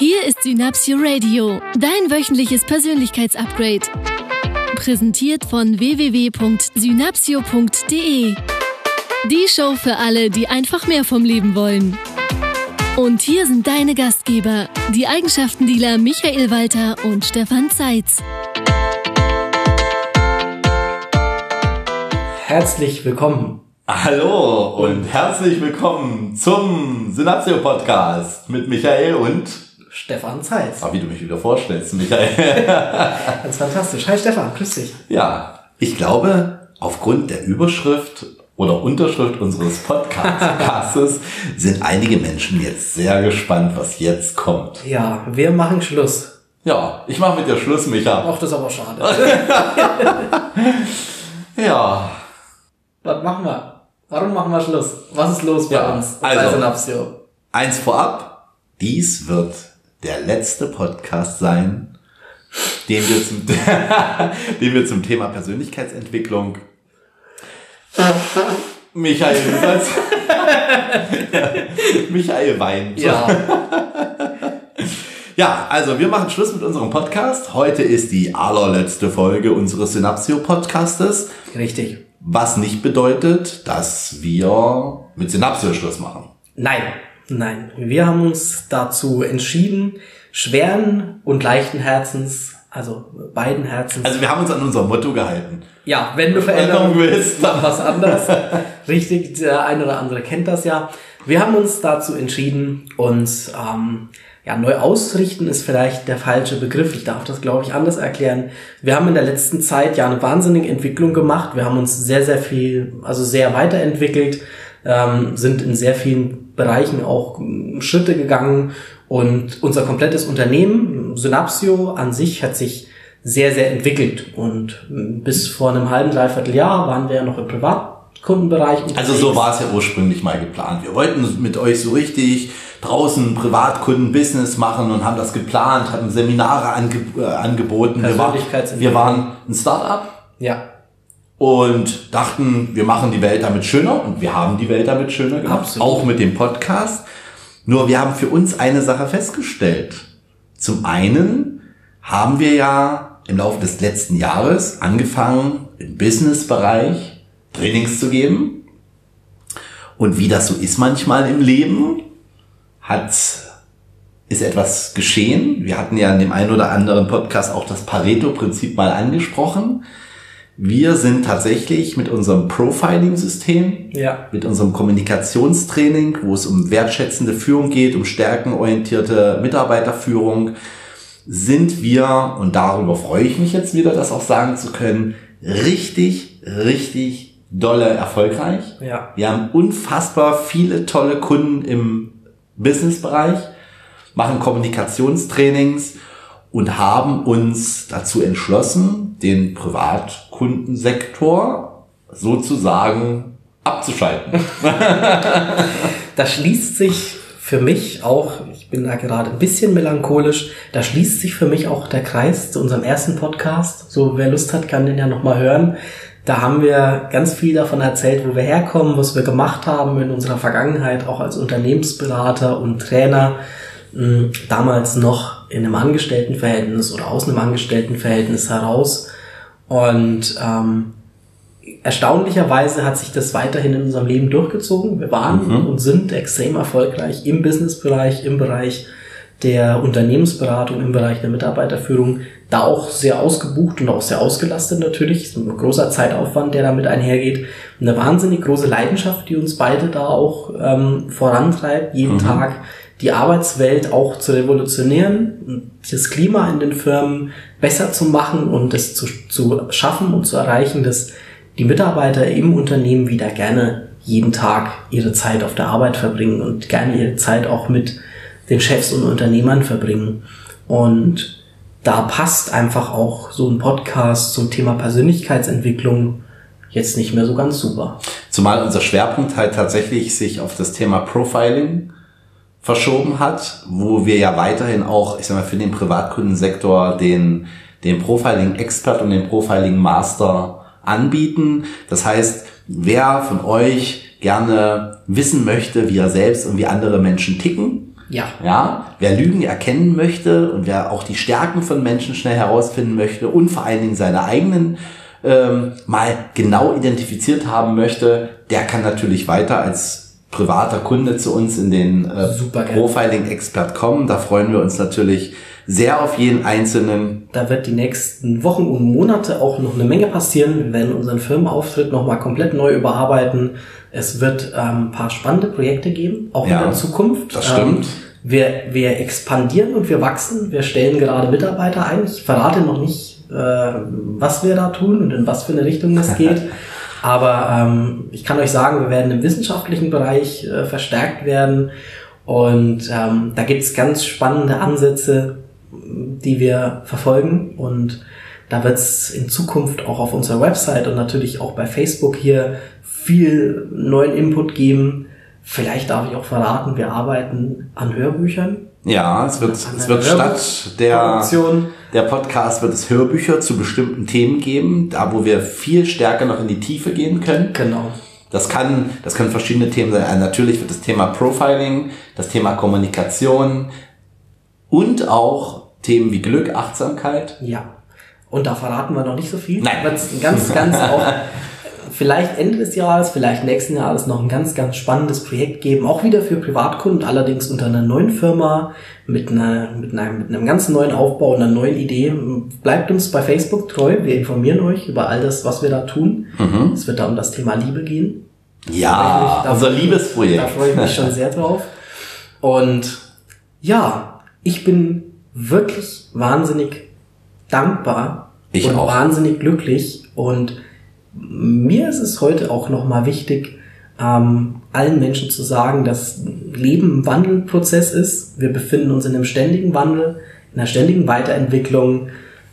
Hier ist Synapsio Radio, dein wöchentliches Persönlichkeitsupgrade. Präsentiert von www.synapsio.de. Die Show für alle, die einfach mehr vom Leben wollen. Und hier sind deine Gastgeber, die Eigenschaftendealer Michael Walter und Stefan Zeitz. Herzlich willkommen. Hallo und herzlich willkommen zum Synapsio Podcast mit Michael und Stefan Zeitz. Ah, wie du mich wieder vorstellst, Michael. Ganz fantastisch. Hi Stefan, grüß dich. Ja, ich glaube, aufgrund der Überschrift oder Unterschrift unseres Podcasts sind einige Menschen jetzt sehr gespannt, was jetzt kommt. Ja, wir machen Schluss. Ja, ich mache mit dir Schluss, Micha. Ach, das ist aber schade. Ja, Was machen wir? Warum machen wir Schluss? Was ist los bei Ja, uns? also- eins vorab. Dies wird der letzte Podcast sein, den wir zum, den wir zum Thema Persönlichkeitsentwicklung Michael, sollst, Michael weint. Ja, Ja, also wir machen Schluss mit unserem Podcast. Heute ist die allerletzte Folge unseres Synapsio-Podcastes, richtig. was nicht bedeutet, dass wir mit Synapsio Schluss machen. Nein, nein. Wir haben uns dazu entschieden, schweren und leichten Herzens, also beiden Herzens. Also wir haben uns an unser Motto gehalten. ja, wenn du Veränderung willst, mach was anderes. Richtig, der eine oder andere kennt das ja. Wir haben uns dazu entschieden, uns ähm, ja, neu ausrichten ist vielleicht der falsche Begriff. Ich darf das, glaube ich, anders erklären. Wir haben in der letzten Zeit ja eine wahnsinnige Entwicklung gemacht. Wir haben uns sehr, sehr viel, also sehr weiterentwickelt, ähm, sind in sehr vielen Bereichen auch ähm, Schritte gegangen und unser komplettes Unternehmen, Synapsio an sich, hat sich sehr, sehr entwickelt. Und ähm, bis vor einem halben, dreiviertel Jahr waren wir ja noch im Privatkundenbereich. Also so war es ja ursprünglich mal geplant. Wir wollten mit euch so richtig draußen Privatkunden-Business machen und haben das geplant, hatten Seminare ange äh, angeboten. Wir, war, Persönlichkeitsentwicklung. wir waren ein Startup Ja, und dachten, wir machen die Welt damit schöner und wir haben die Welt damit schöner gemacht, Absolut. auch mit dem Podcast. Nur wir haben für uns eine Sache festgestellt. Zum einen haben wir ja im Laufe des letzten Jahres angefangen, im Businessbereich Trainings zu geben. Und wie das so ist manchmal im Leben, hat, ist etwas geschehen. Wir hatten ja in dem einen oder anderen Podcast auch das Pareto-Prinzip mal angesprochen. Wir sind tatsächlich mit unserem Profiling-System, ja, mit unserem Kommunikationstraining, wo es um wertschätzende Führung geht, um stärkenorientierte Mitarbeiterführung, sind wir, und darüber freue ich mich jetzt wieder, das auch sagen zu können, richtig, richtig dolle erfolgreich. ja. Wir haben unfassbar viele tolle Kunden im Businessbereich, machen Kommunikationstrainings und haben uns dazu entschlossen, den Privatkundensektor sozusagen abzuschalten. Da schließt sich für mich auch, ich bin da gerade ein bisschen melancholisch, da schließt sich für mich auch der Kreis zu unserem ersten Podcast. So, wer Lust hat, kann den ja nochmal hören. Da haben wir ganz viel davon erzählt, wo wir herkommen, was wir gemacht haben in unserer Vergangenheit, auch als Unternehmensberater und Trainer. Mh, Damals noch in einem Angestelltenverhältnis oder aus einem Angestelltenverhältnis heraus. Und ähm, erstaunlicherweise hat sich das weiterhin in unserem Leben durchgezogen. Wir waren und sind extrem erfolgreich im Businessbereich, im Bereich der Unternehmensberatung, im Bereich der Mitarbeiterführung, da auch sehr ausgebucht und auch sehr ausgelastet natürlich. Ist ein großer Zeitaufwand, der damit einhergeht. Eine wahnsinnig große Leidenschaft, die uns beide da auch ähm, vorantreibt, jeden Tag die Arbeitswelt auch zu revolutionieren, und das Klima in den Firmen besser zu machen und es zu, zu schaffen und zu erreichen, dass die Mitarbeiter im Unternehmen wieder gerne jeden Tag ihre Zeit auf der Arbeit verbringen und gerne ihre Zeit auch mit den Chefs und Unternehmern verbringen. Und da passt einfach auch so ein Podcast zum Thema Persönlichkeitsentwicklung jetzt nicht mehr so ganz super. Zumal unser Schwerpunkt halt tatsächlich sich auf das Thema Profiling verschoben hat, wo wir ja weiterhin auch, ich sag mal, für den Privatkundensektor den, den Profiling-Expert und den Profiling-Master anbieten. Das heißt, wer von euch gerne wissen möchte, wie er selbst und wie andere Menschen ticken, Ja. Ja, wer Lügen erkennen möchte und wer auch die Stärken von Menschen schnell herausfinden möchte und vor allen Dingen seine eigenen ähm, mal genau identifiziert haben möchte, der kann natürlich weiter als privater Kunde zu uns in den äh. Profiling-Expert kommen. Da freuen wir uns natürlich sehr auf jeden Einzelnen. Da wird die nächsten Wochen und Monate auch noch eine Menge passieren. Wir werden unseren Firmenauftritt nochmal komplett neu überarbeiten. Es wird ähm, ein paar spannende Projekte geben, auch Ja, in der Zukunft. das stimmt. Ähm, wir, wir expandieren und wir wachsen. Wir stellen gerade Mitarbeiter ein. Ich verrate noch nicht, äh, was wir da tun und in was für eine Richtung das geht. Aber ähm, ich kann euch sagen, wir werden im wissenschaftlichen Bereich äh, verstärkt werden. Und ähm, da gibt's ganz spannende Ansätze, die wir verfolgen. Und da wird's in Zukunft auch auf unserer Website und natürlich auch bei Facebook hier viel neuen Input geben. Vielleicht darf ich auch verraten, wir arbeiten an Hörbüchern. Ja, es wird, es wird statt der, Produktion. Der Podcast wird es Hörbücher zu bestimmten Themen geben, da wo wir viel stärker noch in die Tiefe gehen können. Genau. Das kann, das können verschiedene Themen sein. Also Natürlich wird das Thema Profiling, das Thema Kommunikation und auch Themen wie Glück, Achtsamkeit. Ja. Und da verraten wir noch nicht so viel. Nein. Ganz, ganz auch vielleicht Ende des Jahres, vielleicht nächsten Jahres noch ein ganz, ganz spannendes Projekt geben. Auch wieder für Privatkunden, allerdings unter einer neuen Firma, mit, einer, mit, einem, mit einem ganz neuen Aufbau und einer neuen Idee. Bleibt uns bei Facebook treu. Wir informieren euch über all das, was wir da tun. Es wird da um das Thema Liebe gehen. Ja, Da unser Liebesprojekt. Da freue ich mich schon sehr drauf. Und ja, ich bin wirklich wahnsinnig dankbar Ich und auch. wahnsinnig glücklich. Und mir ist es heute auch nochmal wichtig, ähm, allen Menschen zu sagen, dass Leben ein Wandelprozess ist. Wir befinden uns in einem ständigen Wandel, in einer ständigen Weiterentwicklung.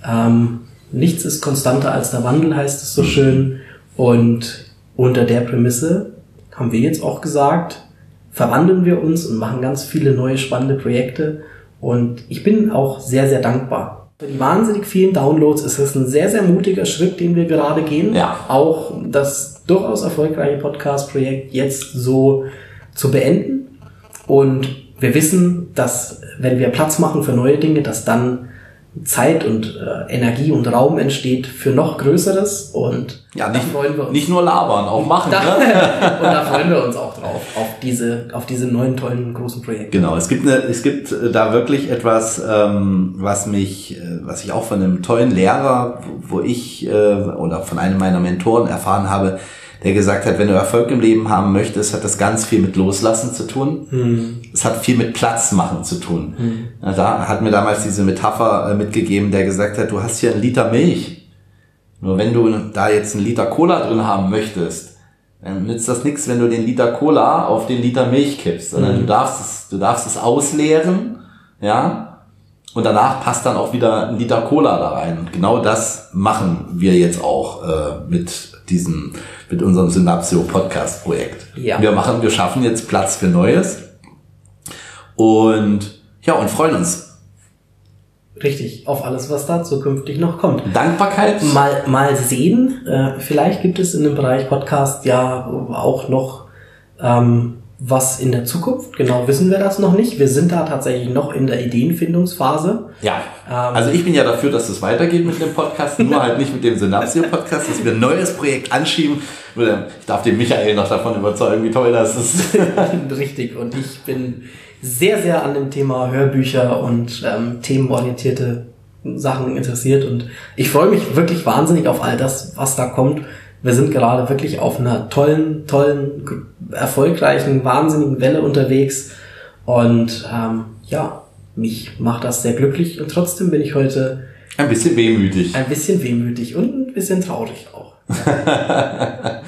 Ähm, nichts ist konstanter als der Wandel, heißt es so schön. Und unter der Prämisse haben wir jetzt auch gesagt, verwandeln wir uns und machen ganz viele neue spannende Projekte. Und ich bin auch sehr, sehr dankbar. Die wahnsinnig vielen Downloads ist es ein sehr, sehr mutiger Schritt, den wir gerade gehen. Ja. Auch das durchaus erfolgreiche Podcast-Projekt jetzt so zu beenden. Und wir wissen, dass wenn wir Platz machen für neue Dinge, dass dann Zeit und äh, Energie und Raum entsteht für noch Größeres. Und Ja, da nicht, freuen wir uns. nicht nur labern, auch machen. Da, Ne? und da freuen wir uns auch drauf, auf diese, auf diese neuen, tollen, großen Projekte. Genau, es gibt, eine, es gibt äh, da wirklich etwas, ähm, was mich, äh, was ich auch von einem tollen Lehrer, wo ich äh, oder von einem meiner Mentoren erfahren habe, der gesagt hat, wenn du Erfolg im Leben haben möchtest, hat das ganz viel mit Loslassen zu tun. Es hat viel mit Platz machen zu tun. Ja, da hat mir damals diese Metapher äh, mitgegeben, der gesagt hat, du hast hier einen Liter Milch. Nur wenn du da jetzt einen Liter Cola drin haben möchtest, dann nützt das nichts, wenn du den Liter Cola auf den Liter Milch kippst, sondern du darfst es, du darfst es ausleeren, ja, und danach passt dann auch wieder ein Liter Cola da rein. Und genau das machen wir jetzt auch äh, mit diesem, mit unserem Synapsio Podcast Projekt. Ja. Wir machen, wir schaffen jetzt Platz für Neues und ja und freuen uns. Richtig, auf alles, was da zukünftig noch kommt. Dankbarkeit. Mal, mal sehen, äh, vielleicht gibt es in dem Bereich Podcast ja auch noch ähm, was in der Zukunft. Genau wissen wir das noch nicht. Wir sind da tatsächlich noch in der Ideenfindungsphase. Ja. Ähm, also ich bin ja dafür, dass es weitergeht mit dem Podcast, nur halt nicht mit dem Synapsio-Podcast, dass wir ein neues Projekt anschieben. Ich darf den Michael noch davon überzeugen, wie toll das ist. Richtig. Und ich bin sehr, sehr an dem Thema Hörbücher und ähm, themenorientierte Sachen interessiert. Und ich freue mich wirklich wahnsinnig auf all das, was da kommt. Wir sind gerade wirklich auf einer tollen, tollen, erfolgreichen, wahnsinnigen Welle unterwegs. Und ähm, ja, mich macht das sehr glücklich. Und trotzdem bin ich heute Ein bisschen wehmütig. ein bisschen wehmütig und ein bisschen traurig auch.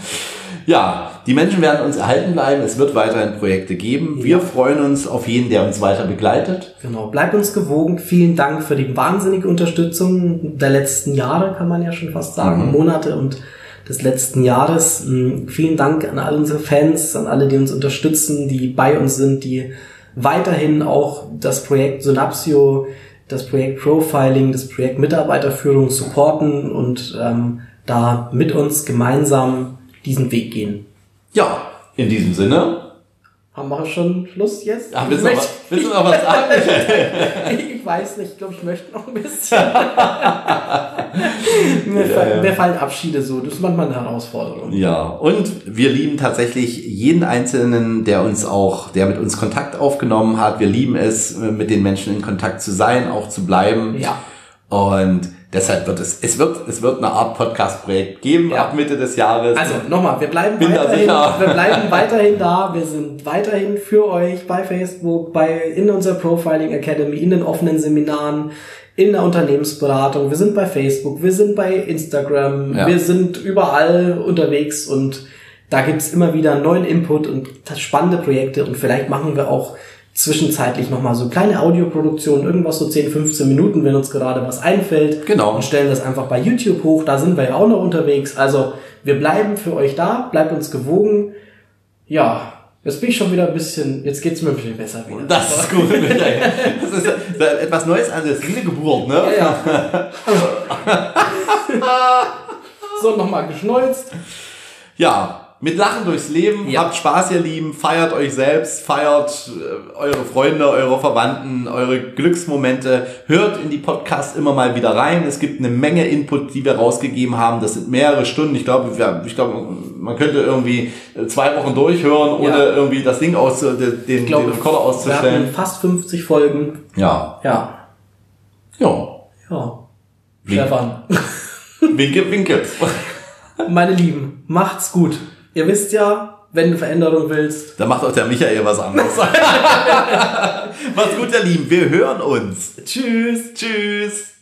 Ja, die Menschen werden uns erhalten bleiben. Es wird weiterhin Projekte geben. Wir freuen uns auf jeden, der uns weiter begleitet. Genau, bleibt uns gewogen. Vielen Dank für die wahnsinnige Unterstützung der letzten Jahre, kann man ja schon fast sagen, Monate und des letzten Jahres. Mm, Vielen Dank an all unsere Fans, an alle, die uns unterstützen, die bei uns sind, die weiterhin auch das Projekt Synapsio, das Projekt Profiling, das Projekt Mitarbeiterführung supporten und ähm, da mit uns gemeinsam diesen Weg gehen. Ja, in diesem Sinne, Haben wir schon Schluss jetzt? Ach, willst, du noch, was- willst du noch was sagen? ich weiß nicht, ich glaube, ich möchte noch ein bisschen. mir, fallen, mir fallen Abschiede so, das ist manchmal eine Herausforderung. Ja, und wir lieben tatsächlich jeden Einzelnen, der uns auch, der mit uns Kontakt aufgenommen hat. Wir lieben es, mit den Menschen in Kontakt zu sein, auch zu bleiben. Ja. Und deshalb wird es, es wird, es wird eine Art Podcast-Projekt geben Ja. ab Mitte des Jahres. Also nochmal, wir bleiben Bin weiterhin, wir bleiben weiterhin da, wir sind weiterhin für euch bei Facebook, bei in unserer Profiling Academy, in den offenen Seminaren, in der Unternehmensberatung, wir sind bei Facebook, wir sind bei Instagram, Ja. wir sind überall unterwegs und da gibt's immer wieder neuen Input und spannende Projekte und vielleicht machen wir auch zwischenzeitlich nochmal so kleine Audioproduktionen, irgendwas so 10, 15 Minuten, wenn uns gerade was einfällt. Genau. Und stellen das einfach bei YouTube hoch. Da sind wir ja auch noch unterwegs. Also wir bleiben für euch da, bleibt uns gewogen. Ja, jetzt bin ich schon wieder ein bisschen, jetzt geht's mir ein bisschen besser wieder. das ist gut. Das ist etwas Neues an der Wiedergeburt, ne? Ja, ja. so, nochmal geschneuzt. Ja, mit Lachen durchs Leben. Ja. Habt Spaß, ihr Lieben. Feiert euch selbst. Feiert äh, eure Freunde, eure Verwandten, eure Glücksmomente. Hört in die Podcasts immer mal wieder rein. Es gibt eine Menge Input, die wir rausgegeben haben. Das sind mehrere Stunden. Ich glaube, wir, ich glaube, man könnte irgendwie äh, zwei Wochen durchhören, ohne Ja. irgendwie das Ding aus, den, den, den Rekorder wir hatten auszustellen. fast 50 Folgen. Ja. Ja. Ja. Ja. Stefan. Winke, winke. Meine Lieben, macht's gut. Ihr wisst ja, wenn du Veränderung willst, Da macht auch der Michael was anderes. Macht's gut, ihr Lieben. Wir hören uns. tschüss. Tschüss.